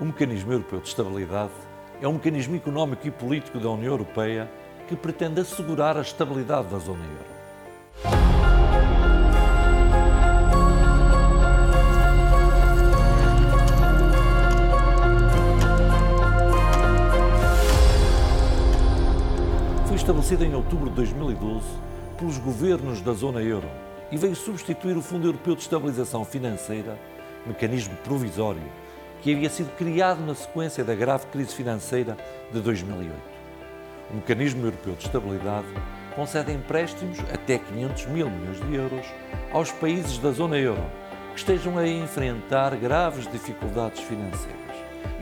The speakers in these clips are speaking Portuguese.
O Mecanismo Europeu de Estabilidade é um mecanismo económico e político da União Europeia que pretende assegurar a estabilidade da zona euro. Foi estabelecida em outubro de 2012 pelos governos da zona euro e veio substituir o Fundo Europeu de Estabilização Financeira, mecanismo provisório que havia sido criado na sequência da grave crise financeira de 2008. O Mecanismo Europeu de Estabilidade concede empréstimos até 500 mil milhões de euros aos países da zona euro que estejam a enfrentar graves dificuldades financeiras.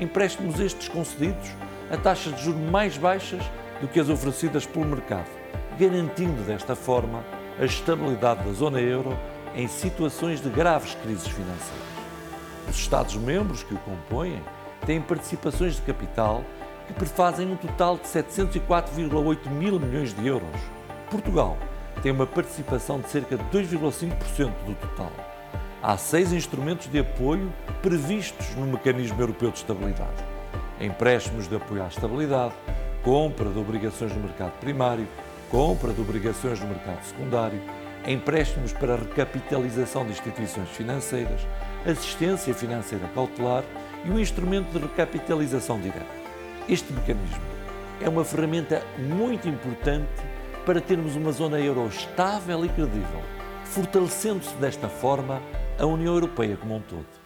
Empréstimos estes concedidos a taxas de juros mais baixas do que as oferecidas pelo mercado, garantindo desta forma a estabilidade da zona euro em situações de graves crises financeiras. Os Estados-membros que o compõem têm participações de capital que prefazem um total de 704,8 mil milhões de euros. Portugal tem uma participação de cerca de 2,5% do total. Há seis instrumentos de apoio previstos no Mecanismo Europeu de Estabilidade: empréstimos de apoio à estabilidade, compra de obrigações no mercado primário, compra de obrigações no mercado secundário, empréstimos para recapitalização de instituições financeiras, assistência financeira cautelar e o instrumento de recapitalização direta. Este mecanismo é uma ferramenta muito importante para termos uma zona euro estável e credível, fortalecendo-se desta forma a União Europeia como um todo.